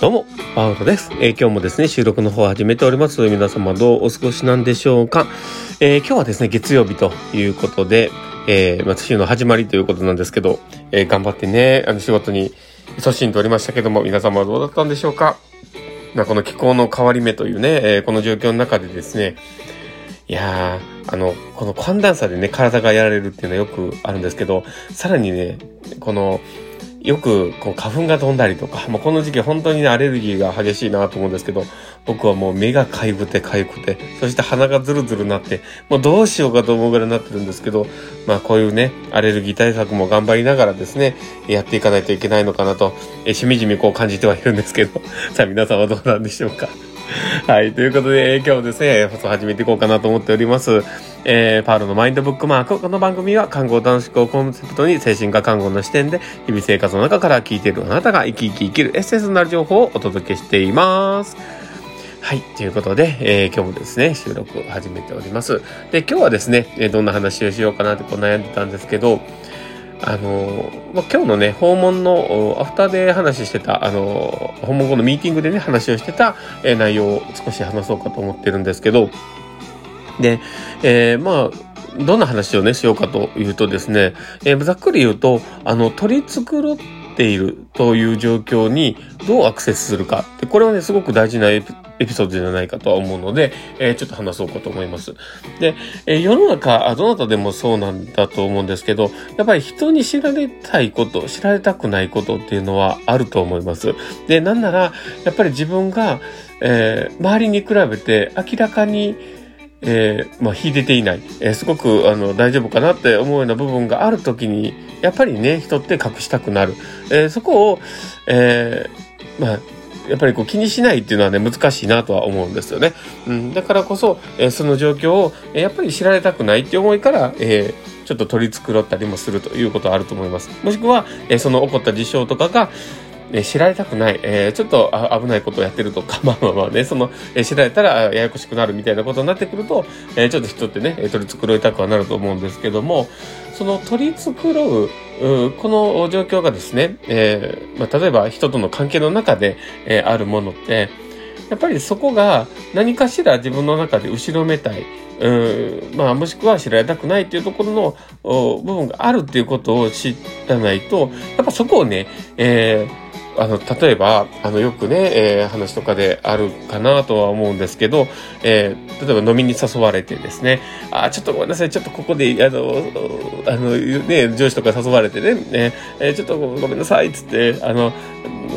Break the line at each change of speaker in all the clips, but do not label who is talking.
どうも、パウロです、えー、今日もですね、収録の方を始めております。皆様どうお過ごしなんでしょうか。えー、今日はですね、月曜日ということで、えー、まあ、週の始まりということなんですけど、えー、頑張ってね、あの仕事に勤しんでおりましたけども、皆様はどうだったんでしょうか。まあ、この気候の変わり目というね、え、この状況の中でですね、いやー、あの、この寒暖差でね、体がやられるっていうのはよくあるんですけど、さらにね、この、よくこう花粉が飛んだりとか、もうこの時期本当にね、アレルギーが激しいなと思うんですけど、僕はもう目がかゆくてかゆくて、そして鼻がズルズルなって、もうどうしようかと思うぐらいになってるんですけど、まあこういうね、アレルギー対策も頑張りながらですね、やっていかないといけないのかなと、えしみじみこう感じてはいるんですけど、さあ皆さんはどうなんでしょうか。はい。ということで、えー、今日ですね、放送始めていこうかなと思っております。えー、パールのマインドブックマーク。この番組は、看護短縮をコンセプトに、精神科看護の視点で、日々生活の中から聞いているあなたが生き生き生きるエッセンスになる情報をお届けしています。はい。ということで、えー、今日もですね、収録を始めております。で、今日はですね、えどんな話をしようかなってこう悩んでたんですけど、あの、まあ、今日のね、訪問のアフターで話してた、あの、訪問後のミーティングでね、話をしてた、えー、内容を少し話そうかと思ってるんですけど、で、えー、まあ、どんな話をね、しようかというとですね、えー、ざっくり言うと、あの、取り繕っているという状況にどうアクセスするか。でこれはね、すごく大事なエピソードじゃないかとは思うので、えー、ちょっと話そうかと思います。で、えー、世の中、どなたでもそうなんだと思うんですけど、やっぱり人に知られたいこと、知られたくないことっていうのはあると思います。で、なんなら、やっぱり自分が、えー、周りに比べて明らかにえー、まあ、秀でていない、えー、すごく、あの、大丈夫かなって思うような部分があるときに、やっぱりね、人って隠したくなる。えー、そこを、え、まあ、やっぱりこう気にしないっていうのはね、難しいなとは思うんですよね。うん、だからこそ、えー、その状況を、えー、やっぱり知られたくないっていう思いから、えー、ちょっと取り繕ったりもするということはあると思います。もしくは、えー、その起こった事象とかが、え知られたくない、えー、ちょっと危ないことをやってるとか、まあまあまあね、その、え知られたらややこしくなるみたいなことになってくると、えー、ちょっと人ってね、取り繕いたくはなると思うんですけども、その取り繕う、うこの状況がですね、えー、まあ、例えば人との関係の中で、えー、あるものって、やっぱりそこが何かしら自分の中で後ろめたい、うんまあ、もしくは知られたくないっていうところの部分があるっていうことを知らないと、やっぱそこをね、えーあの、例えば、あの、よくね、えー、話とかであるかなとは思うんですけど、えー、例えば飲みに誘われてですね、あ、ちょっとごめんなさい、ちょっとここで、あの、あの、ね、上司とか誘われてね、ねえー、ちょっとごめんなさい、つって、あの、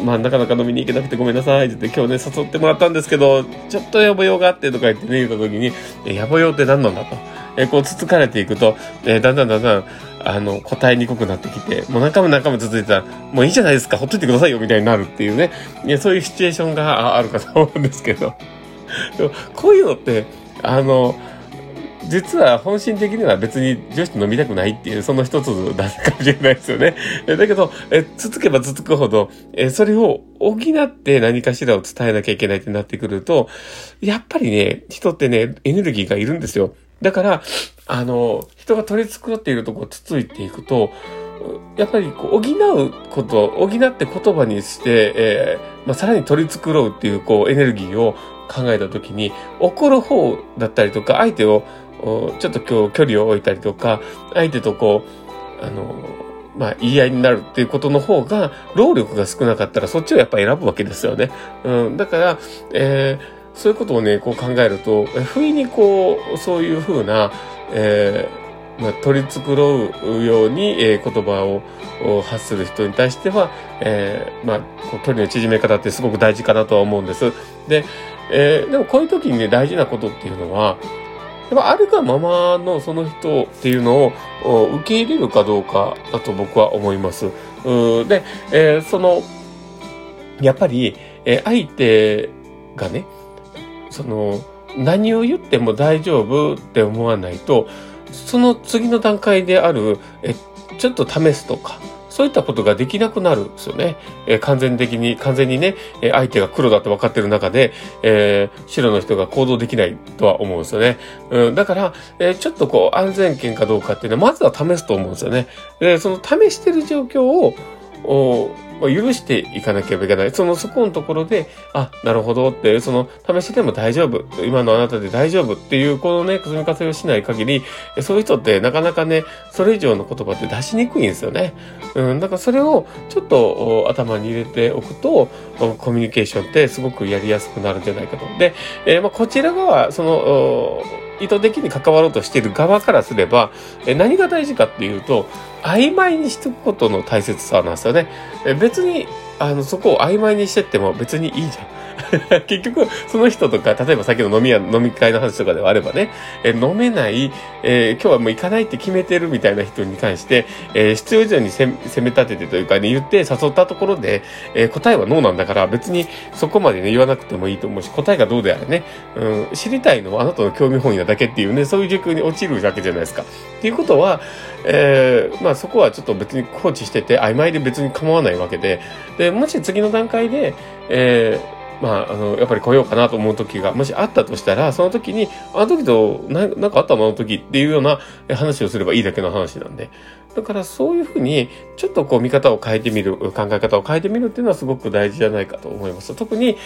まあ、なかなか飲みに行けなくてごめんなさい、って言って、今日ね、誘ってもらったんですけど、ちょっとやぼようがあってとか言ってね、言った時に、え、やぼようって何なんだと。えー、こう、つつかれていくと、えー、だんだんだんだん、あの、答えにくくなってきて、もう何回も何回も続いてたら、もういいじゃないですか、ほっといてくださいよ、みたいになるっていうね。いや、そういうシチュエーションがあるかと思うんですけど。こういうのって、あの、実は本心的には別に女子と飲みたくないっていう、その一つだかもしれないですよね。だけど、え、続けば続くほど、え、それを補って何かしらを伝えなきゃいけないってなってくると、やっぱりね、人ってね、エネルギーがいるんですよ。だから、あの、人が取り繕っているとこをつついていくと、やっぱりこう補うこと、補って言葉にして、えー、まあ、さらに取り繕うっていうこうエネルギーを考えたときに、怒る方だったりとか、相手をちょっと今日距離を置いたりとか、相手とこう、あの、まあ、言い合いになるっていうことの方が、労力が少なかったらそっちをやっぱ選ぶわけですよね。うん。だから、えーそういうことをね、こう考えると、不意にこう、そういうふうな、えー、まあ、取り繕うように、えー、言葉を発する人に対しては、えー、まあ、こう距離の縮め方ってすごく大事かなとは思うんです。で、えー、でもこういう時にね、大事なことっていうのは、やっぱあるがままのその人っていうのを受け入れるかどうかだと僕は思います。で、えー、その、やっぱり、えー、相手がね、その、何を言っても大丈夫って思わないと、その次の段階である、え、ちょっと試すとか、そういったことができなくなるんですよね。えー、完全的に、完全にね、えー、相手が黒だと分かってる中で、えー、白の人が行動できないとは思うんですよね。うん、だから、え、ちょっとこう、安全圏かどうかっていうのは、まずは試すと思うんですよね。で、その試してる状況を、おまあ、許していかなければいけない。その、そこのところで、あ、なるほどって、その、試してても大丈夫。今のあなたで大丈夫っていう、このね、積み重ねをしない限り、そういう人ってなかなかね、それ以上の言葉って出しにくいんですよね。うん、だからそれをちょっと頭に入れておくと、コミュニケーションってすごくやりやすくなるんじゃないかと。で、えー、まあ、こちら側、その、意図的に関わろうとしている側からすれば、え何が大事かっていうと、曖昧にしておくことの大切さなんですよね。え別に、あの、そこを曖昧にしてっても別にいいじゃん。結局、その人とか、例えばさっきの飲み屋、飲み会の話とかではあればね、え飲めない、えー、今日はもう行かないって決めてるみたいな人に関して、えー、必要以上に攻め立ててというかね、言って誘ったところで、えー、答えはノーなんだから、別にそこまでね、言わなくてもいいと思うし、答えがどうであれね、うん、知りたいのはあなたの興味本位なだけっていうね、そういう状況に陥るわけじゃないですか。っていうことは、えー、まあそこはちょっと別に放置してて曖昧で別に構わないわけで、で、もし次の段階で、えー、まあ、あの、やっぱり来ようかなと思う時が、もしあったとしたら、その時に、あの時と、ななんかあったのあの時っていうような話をすればいいだけの話なんで。だからそういうふうに、ちょっとこう見方を変えてみる、考え方を変えてみるっていうのはすごく大事じゃないかと思います。特に、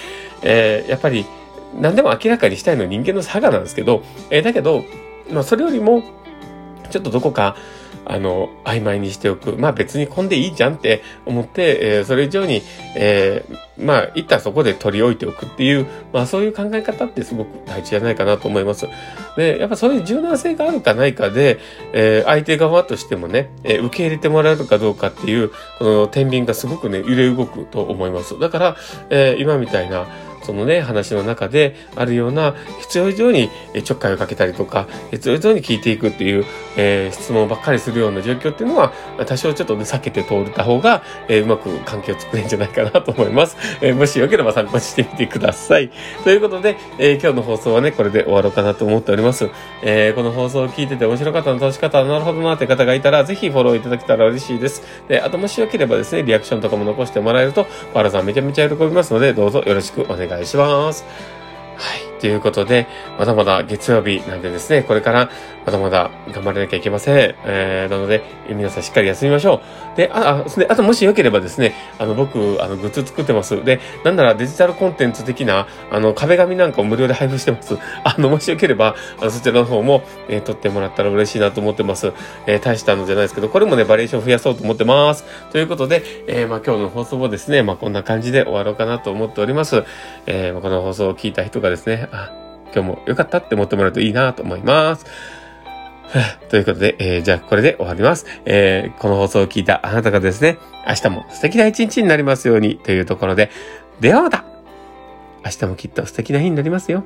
えー、やっぱり、何でも明らかにしたいのは人間の差がなんですけど、えー、だけど、まあそれよりも、ちょっとどこか、あの、曖昧にしておく。まあ別に混んでいいじゃんって思って、えー、それ以上に、えー、まあ、一旦そこで取り置いておくっていう、まあそういう考え方ってすごく大事じゃないかなと思います。で、やっぱそういう柔軟性があるかないかで、えー、相手側としてもね、え、受け入れてもらえるかどうかっていう、この天秤がすごくね、揺れ動くと思います。だから、え、今みたいな、そのね、話の中であるような必要以上にちょっかいをかけたりとか、必要以上に聞いていくっていう、えー、質問ばっかりするような状況っていうのは、多少ちょっとね、避けて通れた方が、えー、うまく関係を作れるんじゃないかなと思います。えー、もしよければ参考にしてみてください。ということで、え今日の放送はね、これで終わろうかなと思っております。えこの放送を聞いてて面白かったの、楽しかったなるほどなって方がいたら、ぜひフォローいただけたら嬉しいです。で、あともしよければですね、リアクションとかも残してもらえると、パラさんめちゃめちゃ喜びますので、どうぞよろしくお願いします。はい。ということで、まだまだ月曜日なんでですね、これからまだまだ頑張らなきゃいけません。えー、なので、皆さんしっかり休みましょう。で、あ、あ、で、あともしよければですね、あの、僕、あの、グッズ作ってます。で、なんならデジタルコンテンツ的な、あの、壁紙なんかを無料で配布してます。あの、もしよければ、あの、そちらの方も、えー、撮ってもらったら嬉しいなと思ってます。えー、大したのじゃないですけど、これもね、バリエーション増やそうと思ってます。ということで、えー、まあ、今日の放送もですね、まあ、こんな感じで終わろうかなと思っております。えー、まあ、この放送を聞いた人がですね、あ、今日も良かったって思ってもらうといいなと思います。ということで、えー、じゃあこれで終わります。えー、この放送を聞いたあなたがですね、明日も素敵な一日になりますようにというところで、ではまた明日もきっと素敵な日になりますよ。